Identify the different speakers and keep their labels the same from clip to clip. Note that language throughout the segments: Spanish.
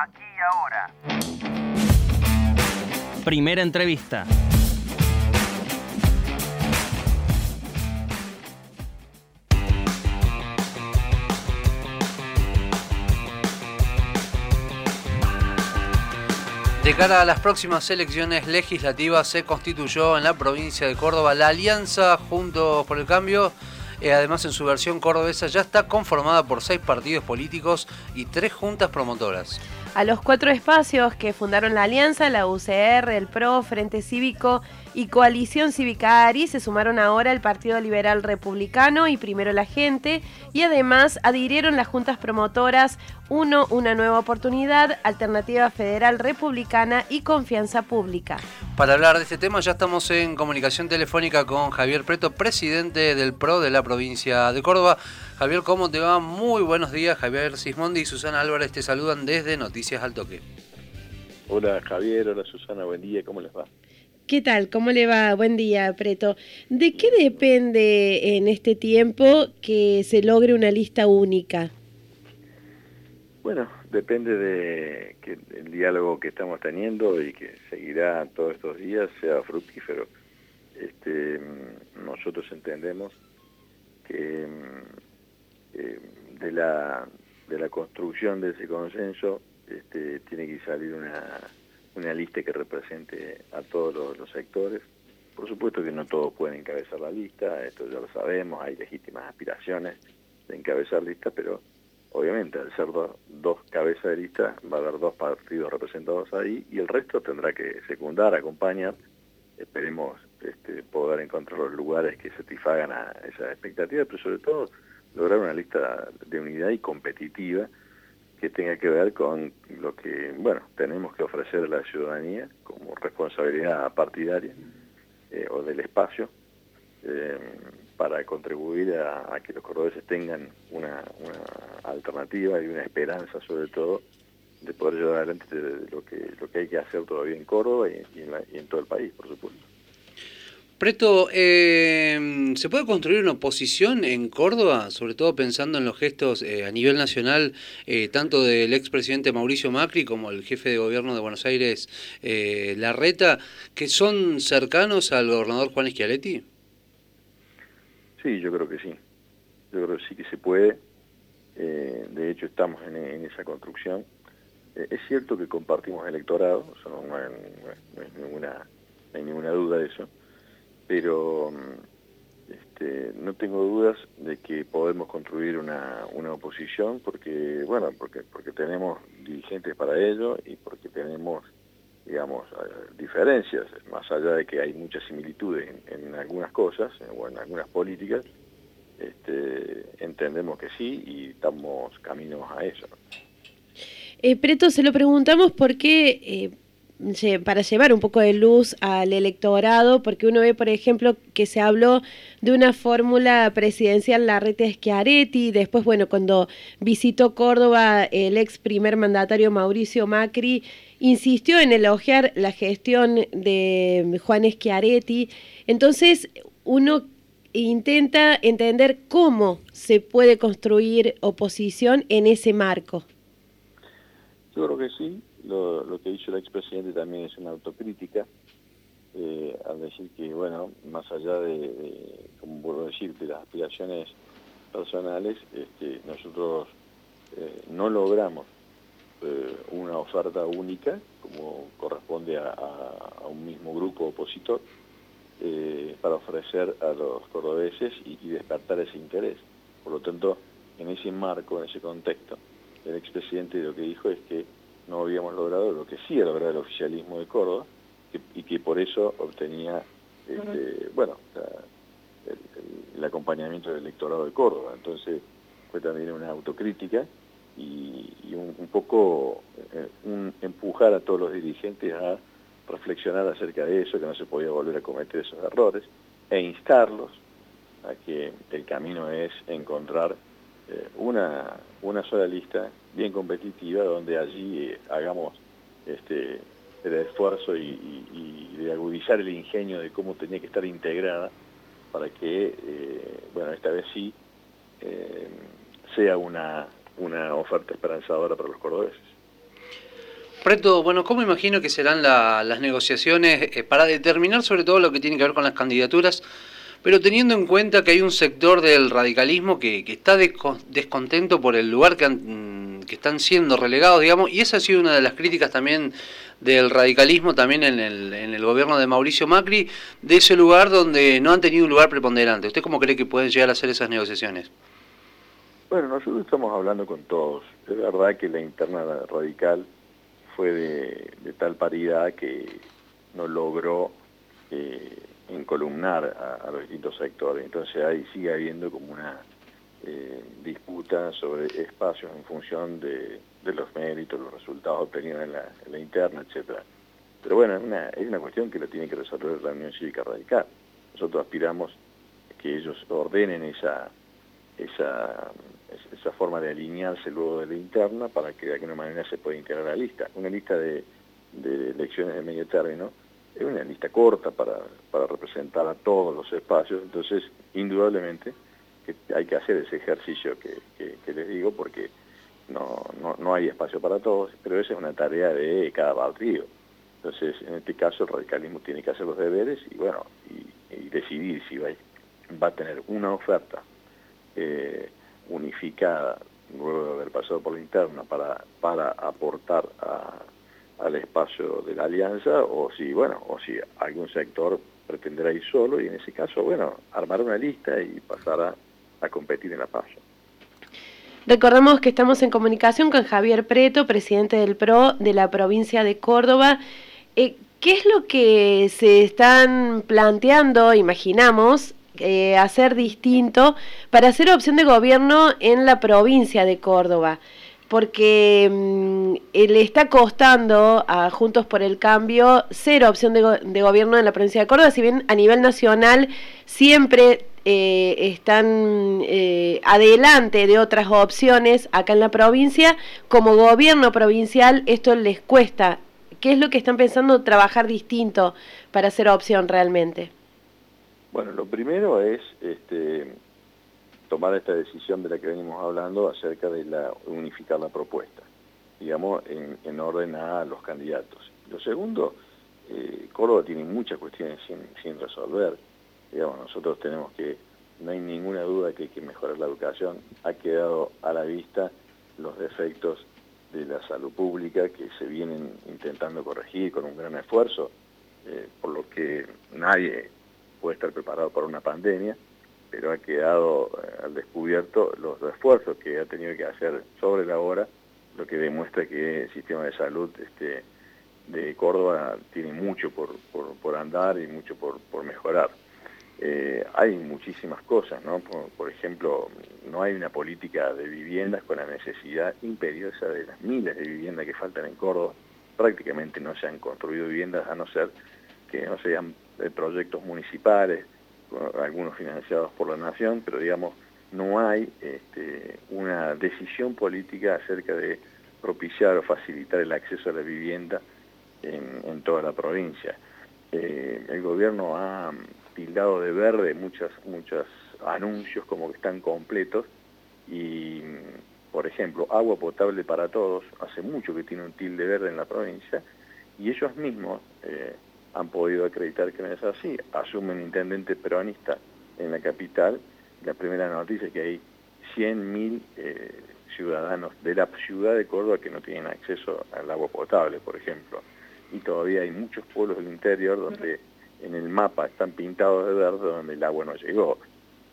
Speaker 1: Aquí y ahora.
Speaker 2: Primera entrevista.
Speaker 3: De cara a las próximas elecciones legislativas se constituyó en la provincia de Córdoba la Alianza Juntos por el Cambio. Eh, además, en su versión cordobesa ya está conformada por seis partidos políticos y tres juntas promotoras.
Speaker 4: A los cuatro espacios que fundaron la alianza, la UCR, el PRO, Frente Cívico y Coalición Cívica ARI, se sumaron ahora el Partido Liberal Republicano y Primero la Gente, y además adhirieron las juntas promotoras Uno, Una Nueva Oportunidad, Alternativa Federal Republicana y Confianza Pública.
Speaker 3: Para hablar de este tema ya estamos en comunicación telefónica con Javier Preto, presidente del PRO de la provincia de Córdoba. Javier, ¿cómo te va? Muy buenos días. Javier Sismondi y Susana Álvarez te saludan desde Noticias al Toque.
Speaker 5: Hola Javier, hola Susana, buen día, ¿cómo les va?
Speaker 4: ¿Qué tal? ¿Cómo le va? Buen día, Preto. ¿De qué depende en este tiempo que se logre una lista única?
Speaker 5: Bueno, depende de que el diálogo que estamos teniendo y que seguirá todos estos días sea fructífero. Este, nosotros entendemos que eh, de, la, de la construcción de ese consenso este, tiene que salir una, una lista que represente a todos los, sectores. Por supuesto que no todos pueden encabezar la lista, esto ya lo sabemos, hay legítimas aspiraciones de encabezar lista, pero obviamente al ser dos cabezas de lista va a haber dos partidos representados ahí y el resto tendrá que secundar, acompañar. Esperemos este, poder encontrar los lugares que satisfagan a esas expectativas, pero sobre todo lograr una lista de unidad y competitiva que tenga que ver con lo que, bueno, tenemos que ofrecer a la ciudadanía como responsabilidad partidaria eh, o del espacio eh, para contribuir a, que los cordobeses tengan una, alternativa y una esperanza sobre todo de poder llevar adelante lo que lo que hay que hacer todavía en Córdoba y en todo el país, por supuesto.
Speaker 3: Preto, eh, ¿se puede construir una oposición en Córdoba, sobre todo pensando en los gestos eh, a nivel nacional, eh, tanto del expresidente Mauricio Macri como el jefe de gobierno de Buenos Aires, Larreta, que son cercanos al gobernador Juan Schiaretti?
Speaker 5: Sí, yo creo que sí. Yo creo que sí que se puede. de hecho, estamos en, esa construcción. es cierto que compartimos electorado, no hay ninguna duda de eso pero este, no tengo dudas de que podemos construir una, una oposición porque, bueno, porque, porque tenemos dirigentes para ello y porque tenemos, digamos, eh, diferencias, más allá de que hay muchas similitudes en, algunas cosas o en algunas políticas, este, entendemos que sí y estamos caminos a eso.
Speaker 4: Eh, Preto, se lo preguntamos porque eh, para llevar un poco de luz al electorado, porque uno ve, por ejemplo, que se habló de una fórmula presidencial Larrete Schiaretti, después, bueno, cuando visitó Córdoba el ex primer mandatario Mauricio Macri, insistió en elogiar la gestión de Juan Schiaretti, entonces uno intenta entender cómo se puede construir oposición en ese marco.
Speaker 5: Yo creo que sí, lo, que hizo el expresidente también es una autocrítica, eh, al decir que, bueno, más allá de, como vuelvo a decir, de las aspiraciones personales, este, nosotros eh, no logramos eh, una oferta única, como corresponde a, un mismo grupo opositor, para ofrecer a los cordobeses y, y despertar ese interés. Por lo tanto, en ese marco, en ese contexto, el expresidente lo que dijo es que no habíamos logrado lo que sí ha logrado el oficialismo de Córdoba y que por eso obtenía este, bueno el, acompañamiento del electorado de Córdoba. Entonces fue también una autocrítica y, un, poco eh, un empujar a todos los dirigentes a reflexionar acerca de eso que no se podía volver a cometer esos errores e instarlos a que el camino es encontrar eh, una, una sola lista bien competitiva donde allí eh, hagamos este, el esfuerzo y, de agudizar el ingenio de cómo tenía que estar integrada para que, eh, bueno, esta vez sí sea una, una oferta esperanzadora para los cordobeses.
Speaker 3: Preto, bueno, ¿cómo imagino que serán las negociaciones eh, para determinar sobre todo lo que tiene que ver con las candidaturas? Pero teniendo en cuenta que hay un sector del radicalismo que, está descontento por el lugar que, mm, que, están siendo relegados, digamos, y esa ha sido una de las críticas también del radicalismo también en el, en el gobierno de Mauricio Macri, de ese lugar donde no han tenido un lugar preponderante. ¿Usted cómo cree que pueden llegar a hacer esas negociaciones?
Speaker 5: Bueno, nosotros estamos hablando con todos. Es verdad que la interna radical fue de, tal paridad que no logró eh, encolumnar a, los distintos sectores. Entonces ahí sigue habiendo como una eh, disputa sobre espacios en función de, los méritos, los resultados obtenidos en la, interna, etcétera. Pero bueno, es una, es una cuestión que lo tiene que resolver la Unión Cívica Radical. Nosotros aspiramos que ellos ordenen esa, esa esa forma de alinearse luego de la interna para que de alguna manera se pueda integrar la lista. Una lista de, elecciones de medio término es una lista corta para, representar a todos los espacios, entonces indudablemente que hay que hacer ese ejercicio que, les digo porque no, no, hay espacio para todos, pero esa es una tarea de cada partido. Entonces, en este caso, el radicalismo tiene que hacer los deberes y, bueno, y, decidir si va, va, a tener una oferta eh, unificada luego de haber pasado por la interna para, para aportar al espacio de la alianza o si, bueno, o si algún sector pretenderá ir solo y en ese caso, bueno, armar una lista y pasar a, competir en la paso.
Speaker 4: Recordamos que estamos en comunicación con Javier Preto, presidente del PRO de la provincia de Córdoba. Eh, ¿Qué es lo que se están planteando, imaginamos, eh, hacer distinto para hacer opción de gobierno en la provincia de Córdoba, porque mm, le está costando a Juntos por el Cambio ser opción de, gobierno en la provincia de Córdoba, si bien a nivel nacional siempre eh, están eh, adelante de otras opciones acá en la provincia, como gobierno provincial esto les cuesta. ¿Qué es lo que están pensando trabajar distinto para ser opción realmente?
Speaker 5: Bueno, lo primero es este, tomar esta decisión de la que venimos hablando acerca de unificar la propuesta, digamos, en, orden a los candidatos. Lo segundo, eh, Córdoba tiene muchas cuestiones sin, resolver. Digamos, nosotros tenemos que, no hay ninguna duda que hay que mejorar la educación. Ha quedado a la vista los defectos de la salud pública que se vienen intentando corregir con un gran esfuerzo, eh, por lo que nadie puede estar preparado para una pandemia, pero ha quedado eh, al descubierto los esfuerzos que ha tenido que hacer sobre la hora, lo que demuestra que el sistema de salud este, de Córdoba tiene mucho por, por, andar y mucho por, por mejorar. Eh, hay muchísimas cosas, ¿no? Por, ejemplo, no hay una política de viviendas con la necesidad imperiosa de las miles de viviendas que faltan en Córdoba. Prácticamente no se han construido viviendas a no ser que no sean de proyectos municipales, algunos financiados por la nación, pero digamos, no hay este, una decisión política acerca de propiciar o facilitar el acceso a la vivienda en, toda la provincia. Eh, el gobierno ha tildado de verde muchos muchos anuncios como que están completos y, por ejemplo, agua potable para todos, hace mucho que tiene un tilde verde en la provincia, y ellos mismos eh, han podido acreditar que no es así. Asume un intendente peronista en la capital. La primera noticia es que hay 100.000 eh, ciudadanos de la ciudad de Córdoba que no tienen acceso al agua potable, por ejemplo. Y todavía hay muchos pueblos del interior donde en el mapa están pintados de verde donde el agua no llegó.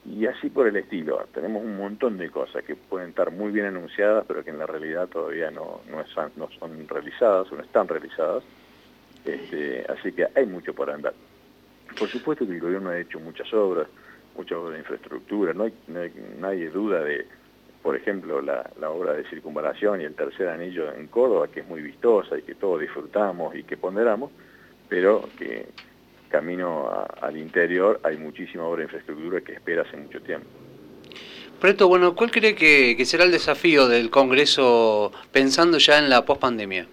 Speaker 5: Y así por el estilo. Tenemos un montón de cosas que pueden estar muy bien anunciadas, pero que en la realidad todavía no, no son realizadas o no están realizadas este, así que hay mucho por andar. Por supuesto que el gobierno ha hecho muchas obras, muchas obras de infraestructura, no hay, nadie duda de, por ejemplo, la, obra de circunvalación y el tercer anillo en Córdoba, que es muy vistosa y que todos disfrutamos y que ponderamos, pero que camino al interior hay muchísima obra de infraestructura que espera hace mucho tiempo.
Speaker 3: Preto, bueno, ¿cuál cree que será el desafío del Congreso pensando ya en la pospandemia?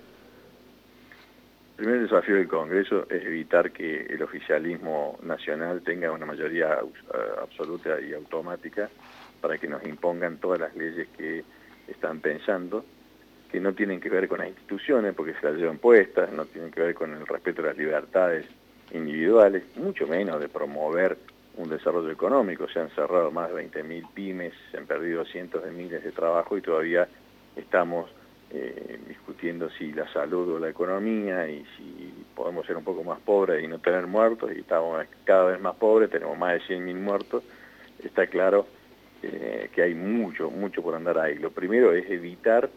Speaker 5: El primer desafío del Congreso es evitar que el oficialismo nacional tenga una mayoría eh, absoluta y automática para que nos impongan todas las leyes que están pensando, que no tienen que ver con las instituciones porque se las llevan puestas, no tienen que ver con el respeto a las libertades individuales, mucho menos de promover un desarrollo económico. Se han cerrado más de 20.000 pymes, se han perdido cientos de miles de trabajos y todavía estamos eh, discutiendo si la salud o la economía y si podemos ser un poco más pobres y no tener muertos y estamos cada vez más pobres, tenemos más de 100.000 muertos. Está claro eh, que hay mucho, mucho por andar ahí. Lo primero es evitar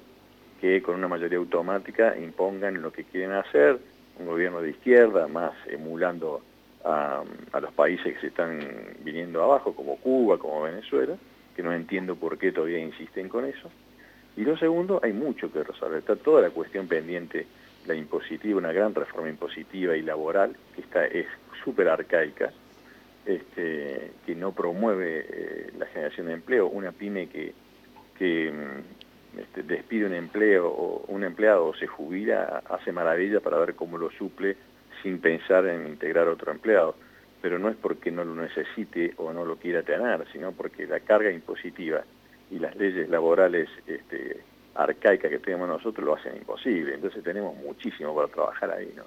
Speaker 5: que con una mayoría automática impongan lo que quieren hacer, un gobierno de izquierda, más emulando a, los países que se están viniendo abajo, como Cuba, como Venezuela, que no entiendo por qué todavía insisten con eso. Y lo segundo, hay mucho que resolver. Está toda la cuestión pendiente, la impositiva, una gran reforma impositiva y laboral, que está, es súper arcaica, este, que no promueve eh, la generación de empleo. Una pyme que, que mm, este, despide un empleo o un empleado o se jubila, hace maravilla para ver cómo lo suple sin pensar en integrar otro empleado. Pero no es porque no lo necesite o no lo quiera tener, sino porque la carga impositiva y las leyes laborales este, arcaicas que tenemos nosotros lo hacen imposible. Entonces tenemos muchísimo para trabajar ahí, ¿no?